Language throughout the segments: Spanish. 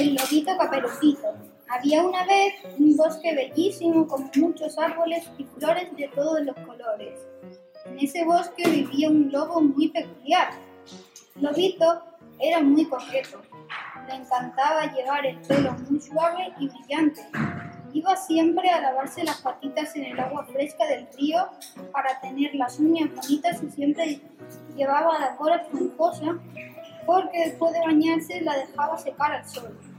El lobito caperucito. Había una vez un bosque bellísimo con muchos árboles y flores de todos los colores. En ese bosque vivía un lobo muy peculiar. Lobito era muy coqueto. Le encantaba llevar el pelo muy suave y brillante. Iba siempre a lavarse las patitas en el agua fresca del río para tener las uñas bonitas y siempre llevaba la cola esponjosa porque después de bañarse la dejaba secar al sol.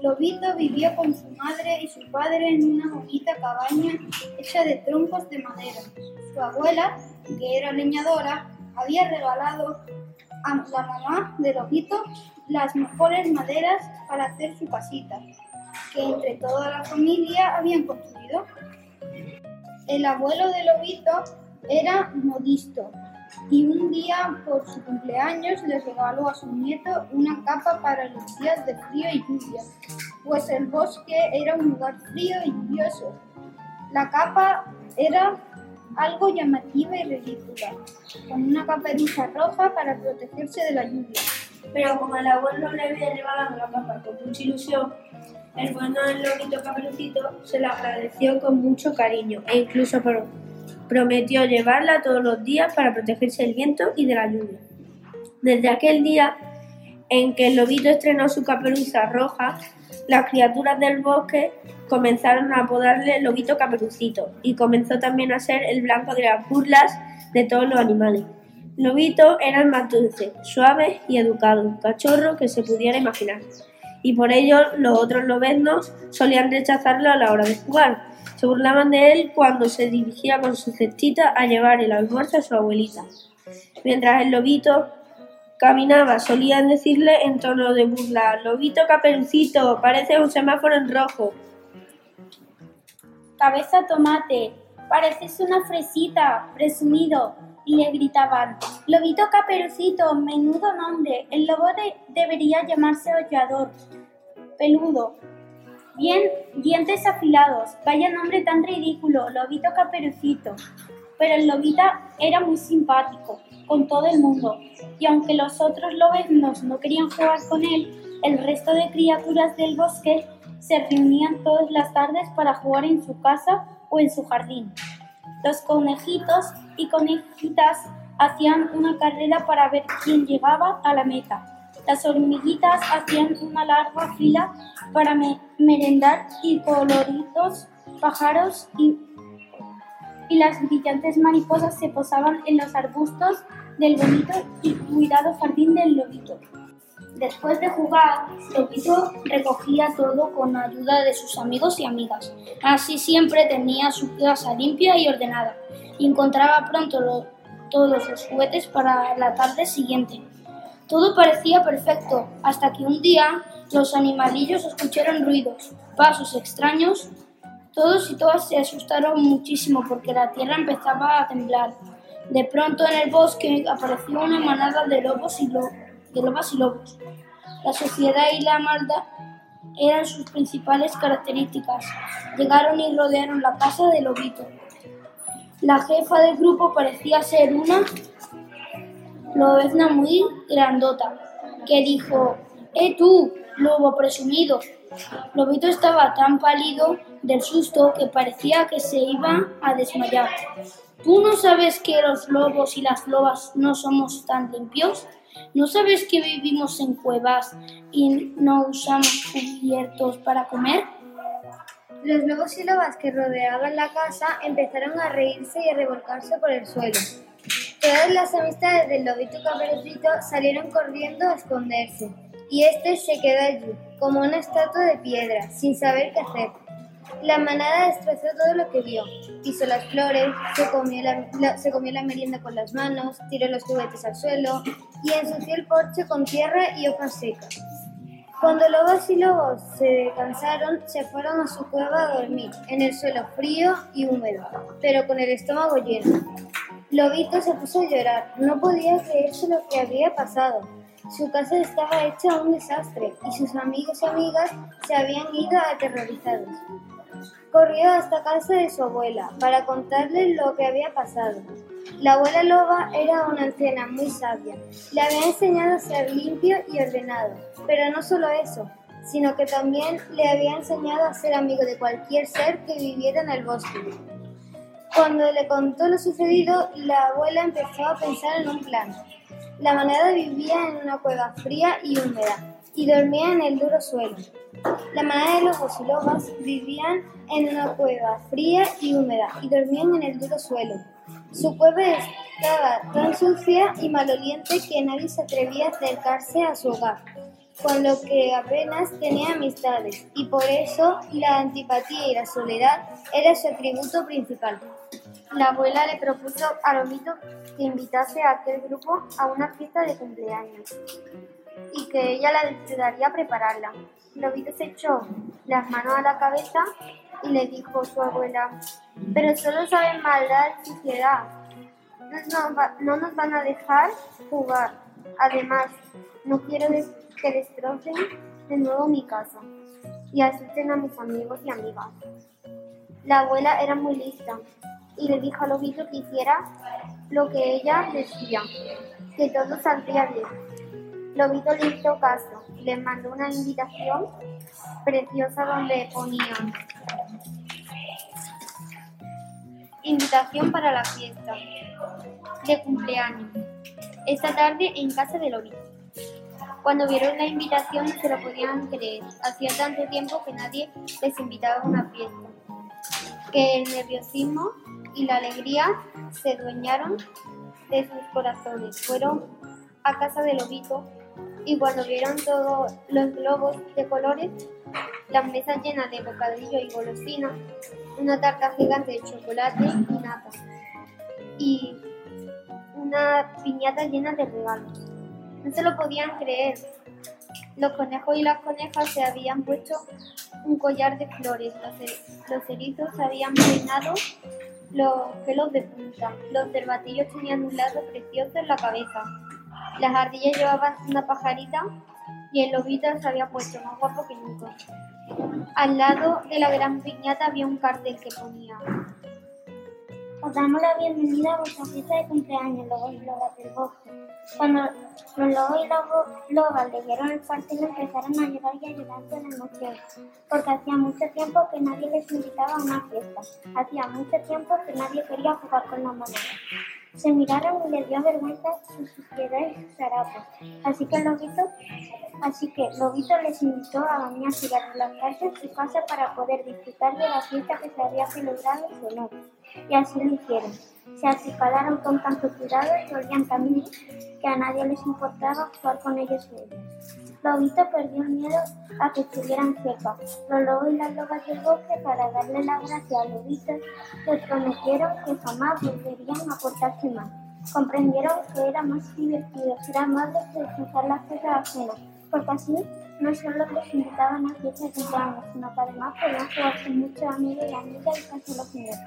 Lobito vivía con su madre y su padre en una bonita cabaña hecha de troncos de madera. Su abuela, que era leñadora, había regalado a la mamá de Lobito las mejores maderas para hacer su casita, que entre toda la familia habían construido. El abuelo de Lobito era modisto y un día por su cumpleaños le regaló a su nieto una capa para los días de frío y lluvia, pues el bosque era un lugar frío y lluvioso. La capa era algo llamativa y ridícula, con una caperuza roja para protegerse de la lluvia. Pero como el abuelo le había regalado la capa con mucha ilusión, el bueno del lobito caperucito se la agradeció con mucho cariño e incluso prometió llevarla todos los días para protegerse del viento y de la lluvia. Desde aquel día en que el lobito estrenó su caperuza roja, las criaturas del bosque comenzaron a apodarle lobito caperucito y comenzó también a ser el blanco de las burlas de todos los animales. Lobito era el más dulce, suave y educado, cachorro que se pudiera imaginar. Y por ello los otros lobeznos solían rechazarlo a la hora de jugar. Se burlaban de él cuando se dirigía con su cestita a llevar el almuerzo a su abuelita. Mientras el lobito caminaba, solían decirle en tono de burla, Lobito caperucito, parece un semáforo en rojo. Cabeza tomate, pareces una fresita, presumido. Y le gritaban, Lobito caperucito, menudo nombre, el lobo debería llamarse hollador, peludo. Bien, dientes afilados, vaya nombre tan ridículo, Lobito caperucito. Pero el lobita era muy simpático con todo el mundo, y aunque los otros lobeznos no querían jugar con él, el resto de criaturas del bosque se reunían todas las tardes para jugar en su casa o en su jardín. Los conejitos y conejitas hacían una carrera para ver quién llegaba a la meta. Las hormiguitas hacían una larga fila para merendar y coloridos pájaros y y las brillantes mariposas se posaban en los arbustos del bonito y cuidado jardín del lobito. Después de jugar, Lobito recogía todo con ayuda de sus amigos y amigas. Así siempre tenía su casa limpia y ordenada y encontraba pronto todos los juguetes para la tarde siguiente. Todo parecía perfecto hasta que un día los animalillos escucharon ruidos, pasos extraños todos y todas se asustaron muchísimo porque la tierra empezaba a temblar. De pronto en el bosque apareció una manada de lobos y, de lobas y lobos. La sociedad y la maldad eran sus principales características. Llegaron y rodearon la casa de Lobito. La jefa del grupo parecía ser una lobezna muy grandota, que dijo, ¡Eh tú, lobo presumido! Lobito estaba tan pálido del susto que parecía que se iba a desmayar. ¿Tú no sabes que los lobos y las lobas no somos tan limpios? ¿No sabes que vivimos en cuevas y no usamos cubiertos para comer? Los lobos y lobas que rodeaban la casa empezaron a reírse y a revolcarse por el suelo. Todas las amistades del lobito caperucito salieron corriendo a esconderse, y este se quedó allí, como una estatua de piedra, sin saber qué hacer. La manada destrozó todo lo que vio. Pisó las flores, se comió la, se comió la merienda con las manos, tiró los juguetes al suelo y ensució el porche con tierra y hojas secas. Cuando lobos y lobos se cansaron, se fueron a su cueva a dormir, en el suelo frío y húmedo, pero con el estómago lleno. Lobito se puso a llorar, no podía creerse lo que había pasado. Su casa estaba hecha un desastre y sus amigos y amigas se habían ido aterrorizados. Corrió hasta casa de su abuela para contarle lo que había pasado. La abuela loba era una anciana muy sabia. Le había enseñado a ser limpio y ordenado, pero no solo eso, sino que también le había enseñado a ser amigo de cualquier ser que viviera en el bosque. Cuando le contó lo sucedido, la abuela empezó a pensar en un plan. La manada vivía en una cueva fría y húmeda y dormía en el duro suelo. La manada de lobos y lobas vivían en una cueva fría y húmeda y dormían en el duro suelo. Su cueva estaba tan sucia y maloliente que nadie se atrevía a acercarse a su hogar, con lo que apenas tenía amistades, y por eso la antipatía y la soledad era su atributo principal. La abuela le propuso a Lobito que invitase a aquel grupo a una fiesta de cumpleaños y que ella la ayudaría a prepararla. Lobito se echó las manos a la cabeza y le dijo a su abuela, pero solo saben maldad y suciedad. No, no nos van a dejar jugar. Además, no quiero que destrocen de nuevo mi casa y asusten a mis amigos y amigas. La abuela era muy lista y le dijo a Lobito que hiciera lo que ella decía, que todo saldría bien. Lobito le hizo caso y le mandó una invitación preciosa donde ponía invitación para la fiesta de cumpleaños esta tarde en casa de Lobito. Cuando vieron la invitación no se lo podían creer. Hacía tanto tiempo que nadie les invitaba a una fiesta, que el nerviosismo y la alegría se dueñaron de sus corazones. Fueron a casa de Lobito y cuando vieron todos los globos de colores, las mesas llenas de bocadillo y golosina, una tarta gigante de chocolate y nata, y una piñata llena de regalos. No se lo podían creer. Los conejos y las conejas se habían puesto un collar de flores, los, los erizos se habían peinado los pelos de punta. Los cervatillos tenían un lazo precioso en la cabeza. Las ardillas llevaban una pajarita y el lobito se había puesto más guapo que nunca. Al lado de la gran piñata había un cartel que ponía os damos la bienvenida a vuestra fiesta de cumpleaños, lobos y lobas del bosque. Cuando los lobos y los lobas leyeron el cartel empezaron a llorar y a llorar la emoción, porque hacía mucho tiempo que nadie les invitaba a una fiesta. Hacía mucho tiempo que nadie quería jugar con la moneda. Se miraron y les dio vergüenza su suciedad y sus harapos. Así que Lobito, así que Lobito les invitó a bañarse y a relajarse en su casa para poder disfrutar de la fiesta que se había celebrado en su honor. Y así lo hicieron. Se acicalaron con tanto cuidado y olían también que a nadie les importaba jugar con ellos ellos. Lobito perdió miedo a que estuvieran cerca. Los lobos y las lobas del bosque, para darle la gracia a Lobito, le prometieron que jamás volverían a portarse mal. Comprendieron que era más divertido ser amables que disfrutar las cosas ajenas, porque así no solo les invitaban a fiestas de cumpleaños, sino que además podían jugar con muchos amigos y amigas y pasarlo genial.